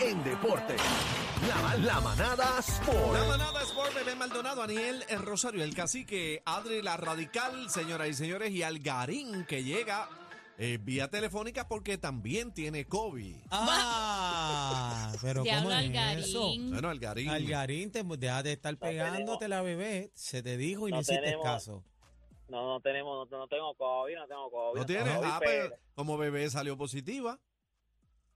en deporte. La, la manada Sport. La manada Sport, Bebé Maldonado, Aniel el Rosario, el cacique, Adri la Radical, señoras y señores, y Algarín que llega eh, vía telefónica porque también tiene COVID. Ah, pero Diablo ¿cómo es eso? Algarín. Bueno, Algarín. Algarín, te, deja de estar pegándote la bebé. Se te dijo y no, No hiciste tenemos- caso. No, no tenemos, no, no tengo COVID, no tengo COVID. ¿No tengo tiene? COVID, Ah, pero como bebé salió positiva.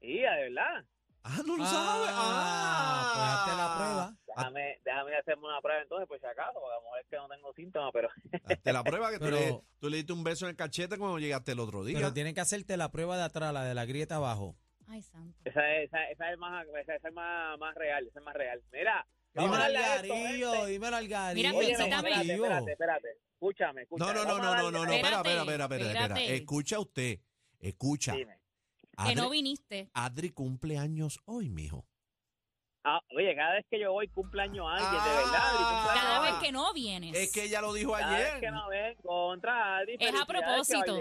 Sí, de verdad. Ah, no lo Ah, sabe. Ah, pues hazte la prueba. Déjame, déjame hacerme una prueba entonces, por si acaso, porque a lo mejor es que no tengo síntomas, pero Hazte la prueba que tú, Pero- le, tú le diste un beso en el cachete cuando llegaste el otro día. Pero tienes que hacerte la prueba de atrás, la de la grieta abajo. Ay, santo. esa es, esa, esa es, más, esa, esa es más, más real, esa es más real. Mira, Dímelo al garillo, dímelo al garillo. Mira, espérate, espérate, espérate. Escúchame, No, escúchame. no, no, no, no, no, no, espera, espera, espera, espera. Escucha usted, escucha. Dime. Que Adri, no viniste. Adri cumple años hoy, mijo. Ah, oye, cada vez que yo voy cumpleaños a alguien, de Ah. verdad, Adri, cumpleaños Cada vez que no vienes. Es que ella lo dijo Cada vez ayer. que no ven contra Adri, Es a que propósito.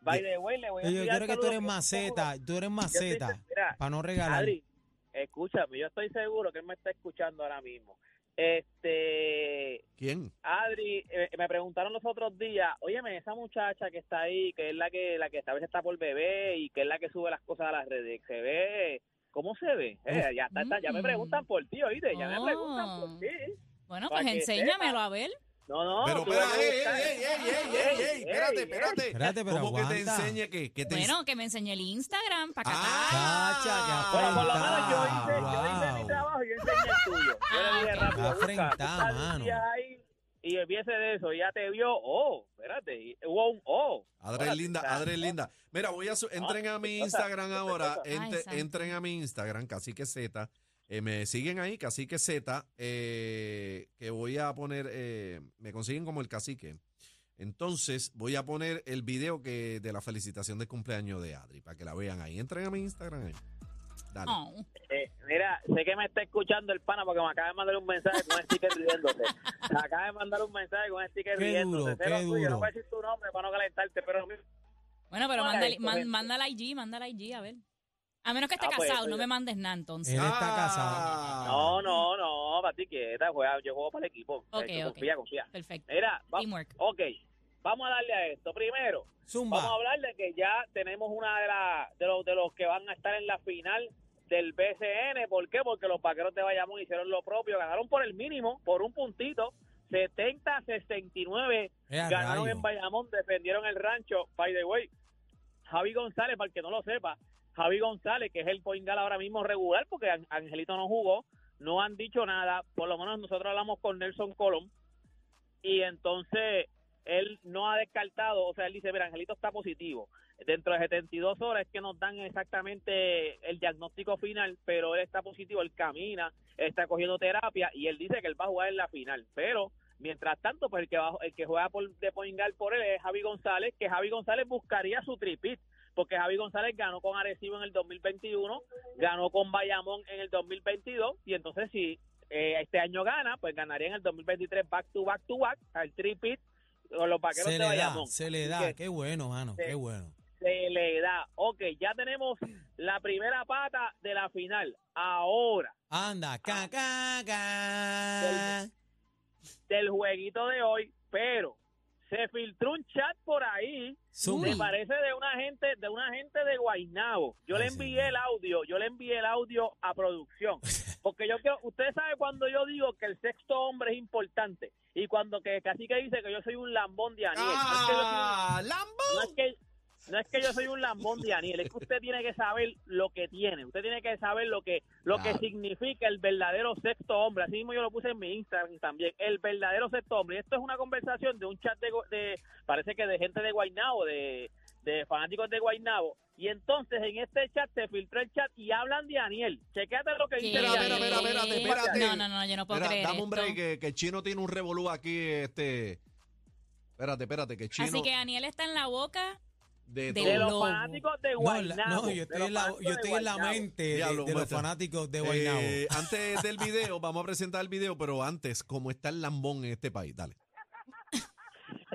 by the- way, le voy a Yo enviar quiero que tú eres maceta, tú eres yo maceta, para no regalar. Adri, escúchame, yo estoy seguro que él me está escuchando ahora mismo. Este, ¿Quién? Adri, eh, me preguntaron los otros días, óyeme, esa muchacha que está ahí, que es la que la que esta vez está por bebé y que es la que sube las cosas a las redes, se ve, ¿cómo se ve? Eh, ya, está, está, ya me Mm. preguntan por ti, oíste, ya me Oh. preguntan por ti. Bueno, pues enséñamelo a ver. No, no, pero espera, ey, ey, ey, ey, ey, ey, ey, espérate, espérate. Espérate, pero ¿Cómo que te enseñe qué? Que te Bueno, que me enseñe el Instagram para acá. Ah, Chacha, que Bueno, por lo menos yo hice, yo hice mi trabajo y yo enseñé el tuyo. Yo le dije rápido, afrentada, mano. y olvídese de eso, ya te vio, oh, espérate, hubo un oh. Espérate, linda, es linda. Mira, voy a su- entren a mi Instagram ahora, entren a mi Instagram, Cacique Z. Eh, me siguen ahí, Cacique Z, eh, que voy a poner, eh, me consiguen como el cacique. Entonces, voy a poner el video que de la felicitación de cumpleaños de Adri, para que la vean ahí. Entren a mi Instagram ahí. Dale. Oh. Eh, mira, sé que me está escuchando el pana porque me acaba de mandar un mensaje con un sticker riéndose. Me acaba de mandar un mensaje con un sticker Qué riéndose. duro, Sé lo qué tuyo, duro. No voy a decir tu nombre para no calentarte, pero Bueno, pero mándale, esto, man- gente. mándala IG, mándala IG, a ver. A menos que esté Ah, pues, casado, no me mandes nada entonces. Él está Ah. casado. no, no, no, para ti quieta, juega, yo juego para el equipo. Ok, Eh, ok. Confía, confía. Perfecto. Mira, va- Teamwork. ok, vamos a darle a esto. Primero, Zumba. Vamos a hablar de que ya tenemos una de, la, de, los, de los que van a estar en la final del BCN. ¿Por qué? Porque los vaqueros de Bayamón hicieron lo propio, ganaron por el mínimo, por un puntito, 70-69. Eh, Ganaron rayo. en Bayamón, defendieron el rancho. By the way, Javi González, para el que no lo sepa, Javi González, que es el poingal ahora mismo regular, porque An- Angelito no jugó, no han dicho nada. Por lo menos nosotros hablamos con Nelson Colón y entonces él no ha descartado, o sea, él dice, mira, Angelito está positivo. Dentro de 72 horas es que nos dan exactamente el diagnóstico final, pero él está positivo, él camina, está cogiendo terapia y él dice que él va a jugar en la final. Pero, mientras tanto, pues el que, el que juega por, de Poingal por él es Javi González, que Javi González buscaría su tripit, porque Javi González ganó con Arecibo en el 2021, ganó con Bayamón en el 2022 y entonces si eh, este año gana, pues ganaría en el 2023 back to back to back, al tripit con los vaqueros Se de le da, Bayamón. se le da. que Qué bueno, mano, qué bueno. se le da. Ok, ya tenemos la primera pata de la final. Ahora, Anda, ca, ca, ca. del jueguito de hoy, pero se filtró un chat por ahí, Zumba. me parece de una gente, de una gente de Guaynabo. Yo Ay, le envié señor. el audio, yo le envié el audio a producción. Porque yo quiero, usted sabe cuando yo digo que el sexto hombre es importante y cuando que casi que dice que yo soy un lambón de Aniel. No es que yo soy un- ¡Ah! no ¡Lambo! es que no es que yo soy un lambón de Aniel, es que usted tiene que saber lo que tiene, usted tiene que saber lo que lo que significa el verdadero sexto hombre. Así mismo yo lo puse en mi Instagram también, el verdadero sexto hombre. Y esto es una conversación de un chat de, parece que de gente de Guaynabo, de, de fanáticos de Guaynabo. Y entonces en este chat se filtró el chat y hablan de Aniel. Chequéate lo que dice Espera, Aniel. espera, espera, espérate, espérate. No, no, no, yo no puedo creer dame un break, esto. que, que Chino tiene un revolú aquí, este... Espérate, espérate, que Chino... Así que Daniel está en la boca. De los fanáticos de Guaynabo. no, yo estoy, en la, fanáticos yo de estoy en la Guaynabo. mente de- Diablo, de, los fanáticos de Guaynabo. Eh, antes del video, vamos a presentar el video, pero antes, ¿cómo está el lambón en este país? Dale.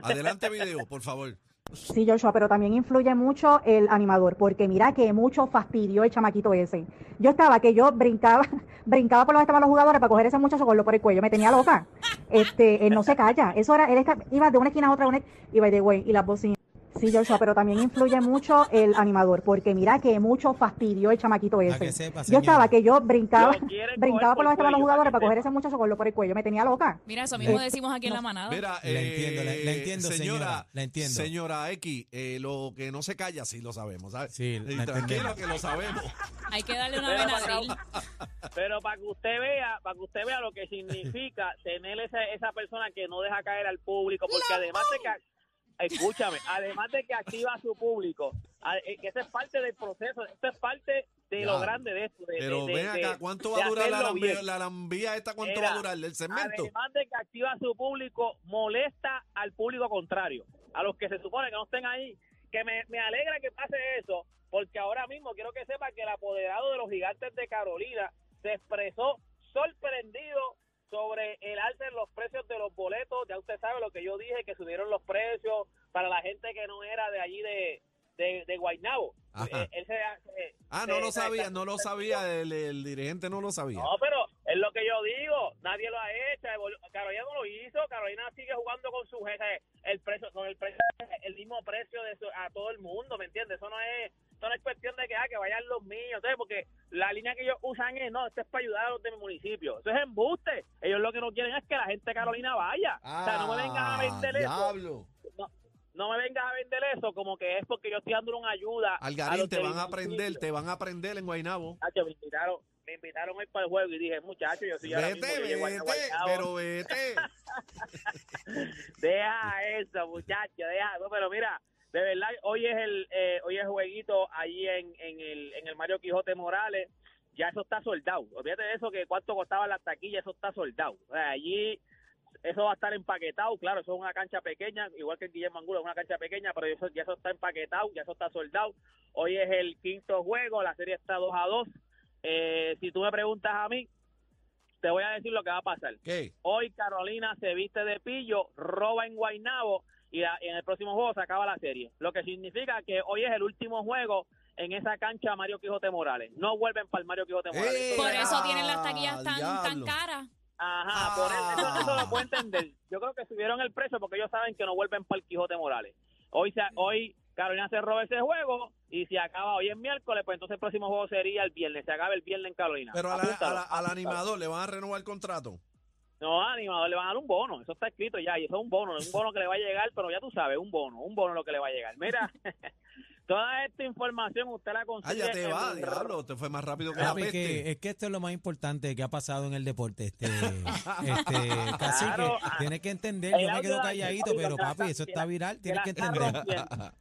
Adelante video, por favor. Sí, Joshua, pero también influye mucho el animador, porque mira que mucho fastidio el chamaquito ese. Yo estaba que yo brincaba, brincaba por donde estaban los jugadores para coger ese muchacho con lo por el cuello, me tenía loca. Este, él no se calla. Eso era, él está- iba de una esquina a otra, una, y by the way, y las bocinas. Sí, Joshua, pero también influye mucho el animador, porque mira que mucho fastidio el chamaquito ese. que sepa, Yo estaba que yo brincaba, brincaba por donde estaban los jugadores para coger ese muchacho con lo por el cuello, me tenía loca. Mira, eso mismo Eh, decimos aquí en la manada. Mira, La entiendo, la- la eh, entiendo, señora, la entiendo. Señora X, eh, lo que no se calla, sí lo sabemos, ¿sabes? Sí, la tranquilo que lo sabemos. Hay que darle una Pero Benadryl. Pero para que usted vea, para que usted vea lo que significa tener esa, esa persona que no deja caer al público, porque además de que escúchame, además de que activa a su público, eh, que eso es parte del proceso, esto es parte de lo grande de esto. de- Pero de- ven de- acá, ¿cuánto va a durar la lambía, bien. la lambía esta? ¿Cuánto va a durar el segmento? Además de que activa a su público, molesta al público contrario, a los que se supone que no estén ahí. Que me, me alegra que pase eso, porque ahora mismo quiero que sepa que el apoderado de los gigantes de Carolina se expresó sorprendido sobre el alza en los precios de los boletos. Ya usted sabe lo que yo dije, que subieron los precios para la gente que no era de allí de, de, de Guaynabo. Ajá. Eh, él se- se- Ah, se- no lo sabía, no lo sabía, el, el dirigente no lo sabía. no, pero es lo que yo digo. Nadie lo ha hecho. Carolina no lo hizo. Carolina sigue jugando con su jefe, el precio, con el precio, el mismo precio de su- a todo el mundo, ¿me entiendes? Eso no es, eso no es cuestión de que, ah, que vayan los míos, ¿sabes? Porque la línea que ellos usan es, no, esto es para ayudar a los de mi municipio. Eso es embuste. Ellos lo que no quieren es que la gente de Carolina vaya. o sea, no me vengas a vender eso. Ah. No, no me vengas a vender eso como que es porque yo estoy dando una ayuda. a Algarín, los te van a aprender, te van a aprender en Guaynabo. Me invitaron, me invitaron hoy para el juego y dije, muchachos, yo soy ahora mismo, Vete, a pero vete. Deja eso, muchachos, deja. No, pero mira, de verdad, hoy es el eh, hoy es jueguito allí en, en, el, en el Mario Quijote Morales. Ya eso está soldado. Olvídate de eso, que cuánto costaba la taquilla, eso está soldado. O sea, allí eso va a estar empaquetado. Claro, eso es una cancha pequeña, igual que en Guillermo Angulo, es una cancha pequeña, pero eso, ya eso está empaquetado, ya eso está soldado. Hoy es el quinto juego, la serie está 2 a 2. Eh, si tú me preguntas a mí, te voy a decir lo que va a pasar. ¿Qué? Hoy Carolina se viste de pillo, roba en Guaynabo y la- en el próximo juego se acaba la serie. Lo que significa que hoy es el último juego en esa cancha Mario Quijote Morales. No vuelven para el Mario Quijote Morales. ¡Eh! Por es- eso tienen las taquillas tan, tan caras. Ajá, por eso, eso, eso lo puedo entender. Yo creo que subieron el precio porque ellos saben que no vuelven para el Quijote Morales. Hoy se, hoy Carolina se roba ese juego y si acaba hoy es miércoles, pues entonces el próximo juego sería el viernes. Se acaba el viernes en Carolina. Pero a la- Apúntalo, a la- al animador le van a renovar el contrato. No, animador le van a dar un bono, eso está escrito ya, y eso es un bono, un bono que le va a llegar, pero ya tú sabes, un bono, un bono lo que le va a llegar. Mira, toda esta información usted la Ah, consigue ya te va, el- diablo. Te fue más rápido que la peste. que, es que esto es lo más importante que ha pasado en el deporte. Este, este, cacique, Claro. tienes que entender. El Yo me audio quedo de- calladito, pero que papi, eso que está viral. que Tienes que entender.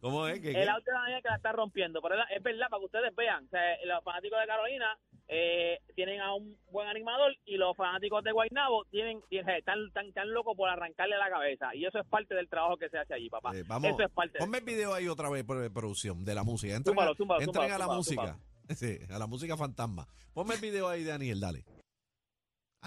¿Cómo es? ¿Qué, El qué? auto de Daniel que la está rompiendo, pero es es verdad, para que ustedes vean, o sea, los fanáticos de Carolina eh, tienen a un buen animador y los fanáticos de Guaynabo tienen, tienen- están tan, tan locos por arrancarle la cabeza, y eso es parte del trabajo que se hace allí, papá. Eh, vamos, eso es parte. ponme el video ahí otra vez, por producción, de la música. Entren, Zúmbalo, a, zúmbalo, entren zúmbalo, a la música. Sí, a la música fantasma. Ponme el video ahí, Daniel, dale.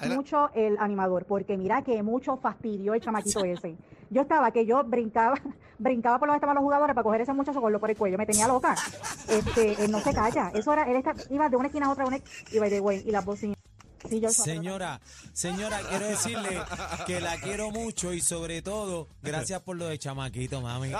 Mucho el animador, porque mira que mucho fastidio el chamaquito ese. Yo estaba que yo brincaba, brincaba por donde estaban los jugadores para coger ese muchacho con lo por el cuello, me tenía loca. Este, él no se calla. Eso era, él está- iba de una esquina a otra, una, y by the way, y las bocinas. Sí, yo Señora, señora, quiero decirle que la quiero mucho y sobre todo, gracias por lo de chamaquito, mami. María,